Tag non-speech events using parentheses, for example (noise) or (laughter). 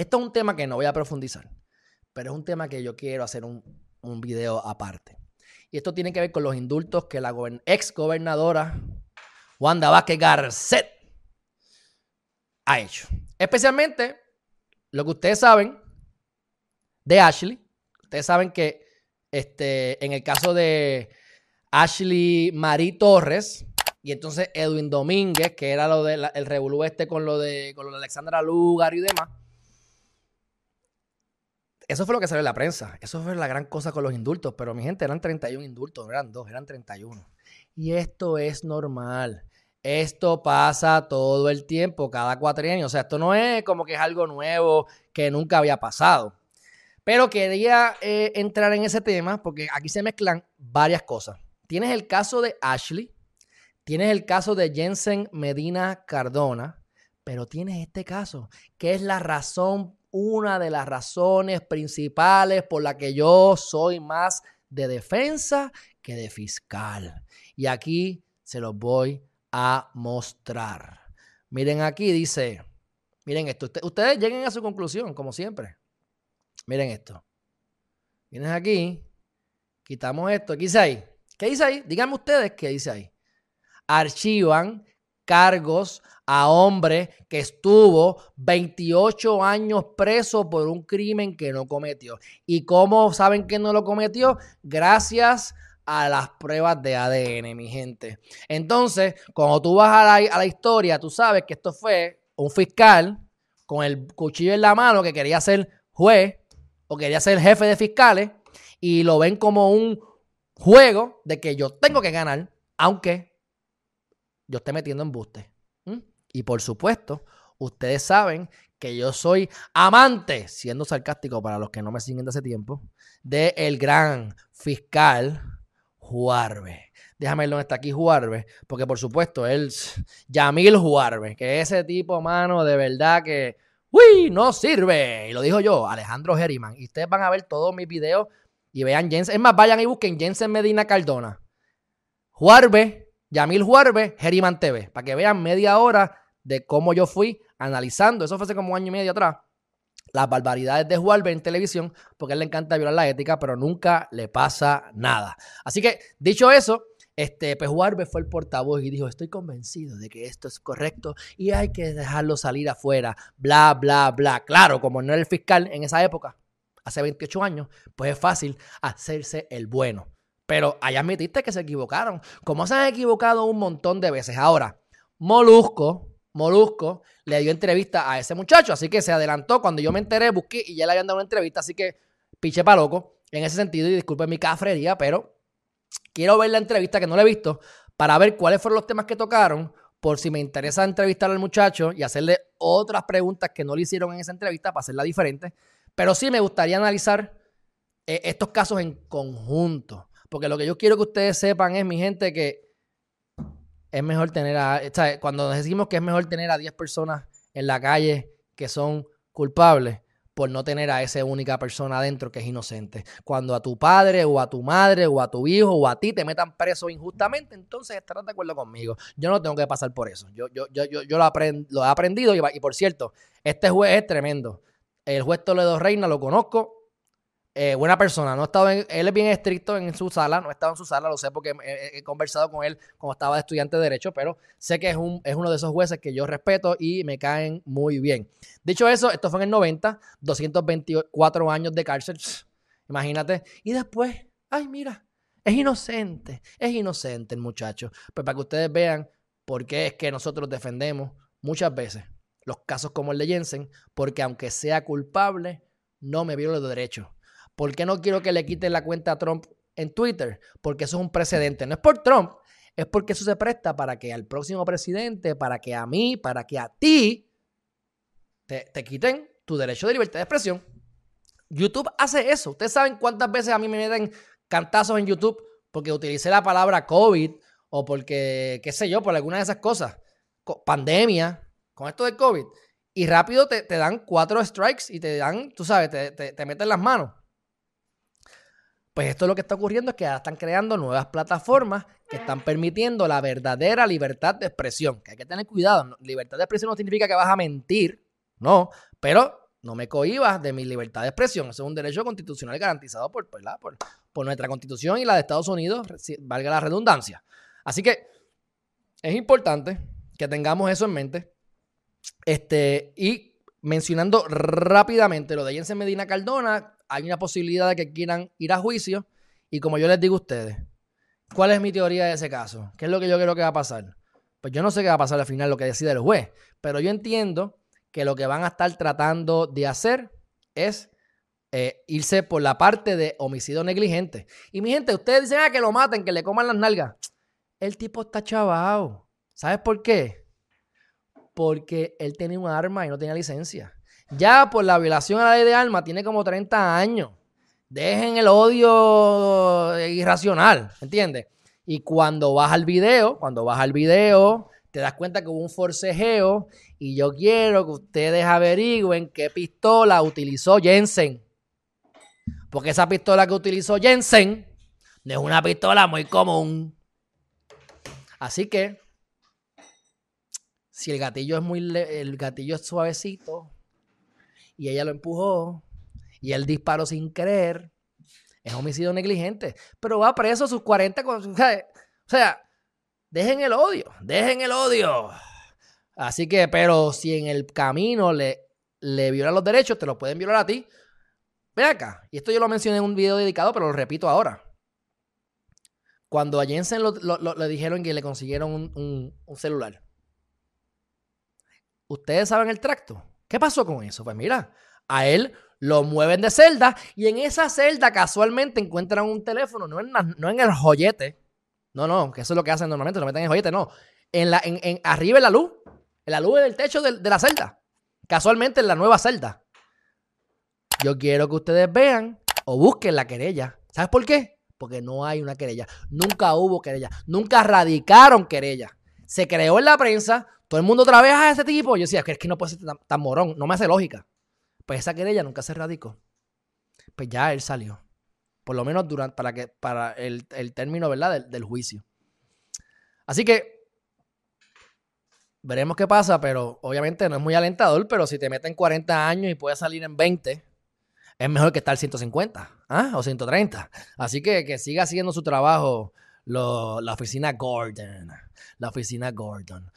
Esto es un tema que no voy a profundizar, pero es un tema que yo quiero hacer un, un video aparte. Y esto tiene que ver con los indultos que la ex gobernadora Wanda Vázquez Garcet ha hecho. Especialmente lo que ustedes saben de Ashley. Ustedes saben que este, en el caso de Ashley Marie Torres y entonces Edwin Domínguez, que era lo del el revolú este con lo de, con lo de Alexandra Lugar y demás. Eso fue lo que salió en la prensa. Eso fue la gran cosa con los indultos. Pero mi gente, eran 31 indultos, no eran dos, eran 31. Y esto es normal. Esto pasa todo el tiempo, cada cuatrienio. O sea, esto no es como que es algo nuevo que nunca había pasado. Pero quería eh, entrar en ese tema porque aquí se mezclan varias cosas. Tienes el caso de Ashley, tienes el caso de Jensen Medina Cardona, pero tienes este caso, que es la razón, una de las razones principales por la que yo soy más de defensa que de fiscal. Y aquí se los voy a mostrar. Miren aquí, dice, miren esto, ustedes lleguen a su conclusión, como siempre. Miren esto. Vienes aquí, quitamos esto. ¿Qué dice ahí? ¿Qué dice ahí? Díganme ustedes qué dice ahí. Archivan cargos a hombre que estuvo 28 años preso por un crimen que no cometió. ¿Y cómo saben que no lo cometió? Gracias a las pruebas de ADN, mi gente. Entonces, cuando tú vas a la, a la historia, tú sabes que esto fue un fiscal con el cuchillo en la mano que quería ser juez o quería ser jefe de fiscales y lo ven como un juego de que yo tengo que ganar, aunque yo esté metiendo embuste. Y por supuesto, ustedes saben que yo soy amante, siendo sarcástico para los que no me siguen de hace tiempo, de el gran fiscal Juarbe. Déjame ver dónde está aquí Juarbe, porque por supuesto, él, (sniffs) Yamil Juarbe, que ese tipo, mano, de verdad que, uy, no sirve. Y lo dijo yo, Alejandro Geriman. Y ustedes van a ver todos mis videos y vean Jensen. Es más, vayan y busquen Jensen Medina Cardona. Juarbe, Yamil Juarbe, Geriman TV, para que vean media hora de cómo yo fui analizando. Eso fue hace como un año y medio atrás las barbaridades de Juarbe en televisión, porque a él le encanta violar la ética, pero nunca le pasa nada. Así que, dicho eso, este, pues Juarbe fue el portavoz y dijo, estoy convencido de que esto es correcto y hay que dejarlo salir afuera, bla, bla, bla. Claro, como no era el fiscal en esa época, hace 28 años, pues es fácil hacerse el bueno. Pero allá admitiste que se equivocaron, como se han equivocado un montón de veces. Ahora, Molusco, Molusco le dio entrevista a ese muchacho, así que se adelantó. Cuando yo me enteré, busqué y ya le habían dado una entrevista, así que piche para loco en ese sentido. Y disculpen mi cafrería, pero quiero ver la entrevista que no la he visto para ver cuáles fueron los temas que tocaron, por si me interesa entrevistar al muchacho y hacerle otras preguntas que no le hicieron en esa entrevista para hacerla diferente. Pero sí me gustaría analizar eh, estos casos en conjunto, porque lo que yo quiero que ustedes sepan es, mi gente, que es mejor tener a, cuando decimos que es mejor tener a 10 personas en la calle que son culpables por no tener a esa única persona adentro que es inocente. Cuando a tu padre o a tu madre o a tu hijo o a ti te metan preso injustamente, entonces estarás de acuerdo conmigo. Yo no tengo que pasar por eso. Yo, yo, yo, yo, lo, lo he aprendido y, y, por cierto, este juez es tremendo. El juez Toledo Reina lo conozco, eh, buena persona. No estado él es bien estricto en su sala, no he estado en su sala, lo sé porque he, conversado con él cuando estaba de estudiante de Derecho, pero sé que es, un, es uno de esos jueces que yo respeto y me caen muy bien. Dicho eso, esto fue en el 90, 224 años de cárcel, imagínate. Y después, ay, mira, es inocente, es inocente el muchacho. Pues para que ustedes vean por qué es que nosotros defendemos muchas veces los casos como el de Jensen, porque aunque sea culpable, no me viola de derecho ¿Por qué no quiero que le quiten la cuenta a Trump en Twitter? Porque eso es un precedente. No es por Trump, es porque eso se presta para que al próximo presidente, para que a mí, para que a ti te, quiten tu derecho de libertad de expresión. YouTube hace eso. Ustedes saben cuántas veces a mí me meten cantazos en YouTube porque utilicé la palabra COVID o porque, qué sé yo, por alguna de esas cosas. Pandemia, con esto de COVID. Y rápido te, dan cuatro strikes y te dan, tú sabes, te, te, te meten las manos. Pues esto lo que está ocurriendo es que están creando nuevas plataformas que están permitiendo la verdadera libertad de expresión. Que hay que tener cuidado. Libertad de expresión no significa que vas a mentir, no. Pero no me cohibas de mi libertad de expresión. Eso es un derecho constitucional garantizado por, por, por nuestra constitución y la de Estados Unidos, valga la redundancia. Así que es importante que tengamos eso en mente. Este, y mencionando rápidamente lo de Jensen Medina Cardona, hay una posibilidad de que quieran ir a juicio. Y como yo les digo a ustedes, ¿cuál es mi teoría de ese caso? ¿Qué es lo que yo creo que va a pasar? Pues yo no sé qué va a pasar al final, lo que decide el juez, pero yo entiendo que lo que van a estar tratando de hacer es eh, irse por la parte de homicidio negligente. Y mi gente, ustedes dicen, ah, que lo maten, que le coman las nalgas. El tipo está chavado. ¿Sabes por qué? Porque él tenía un arma y no tenía licencia. Ya por la violación a la ley de armas tiene como 30 años. Dejen el odio irracional, ¿entiendes? Y cuando vas al video, cuando vas al video, te das cuenta que hubo un forcejeo y yo quiero que ustedes averigüen qué pistola utilizó Jensen. Porque esa pistola que utilizó Jensen no es una pistola muy común. Así que, si el gatillo es muy el gatillo es suavecito y ella lo empujó y él disparó sin querer, es homicidio negligente. Pero va preso sus 40. O sea, dejen el odio, dejen el odio. Así que, pero si en el camino le, le violan los derechos, te los pueden violar a ti. Ve acá, y esto yo lo mencioné en un video dedicado, pero lo repito ahora. Cuando a Jensen le dijeron que le consiguieron un, un celular. ¿Ustedes saben el tracto? ¿Qué pasó con eso? Pues mira, a él lo mueven de celda y en esa celda casualmente encuentran un teléfono, no en, no en el joyete. No, no, que eso es lo que hacen normalmente, lo meten en el joyete, no. En la, en, arriba en la luz, en la luz del techo de, de la celda. Casualmente en la nueva celda. Yo quiero que ustedes vean o busquen la querella. ¿Sabes por qué? Porque no hay una querella. Nunca hubo querella. Nunca radicaron querella. Se creó en la prensa. Todo el mundo otra vez a ese tipo. Yo decía, es que no puede ser tan morón. No me hace lógica. Pues esa querella nunca se radicó. Pues ya él salió. Por lo menos durante, para, que, para el, término ¿verdad? Del, juicio. Así que veremos qué pasa, pero obviamente no es muy alentador, pero si te meten 40 años y puedes salir en 20, es mejor que estar 150 ¿ah? o 130. Así que que siga haciendo su trabajo la oficina Gordon. La oficina Gordon.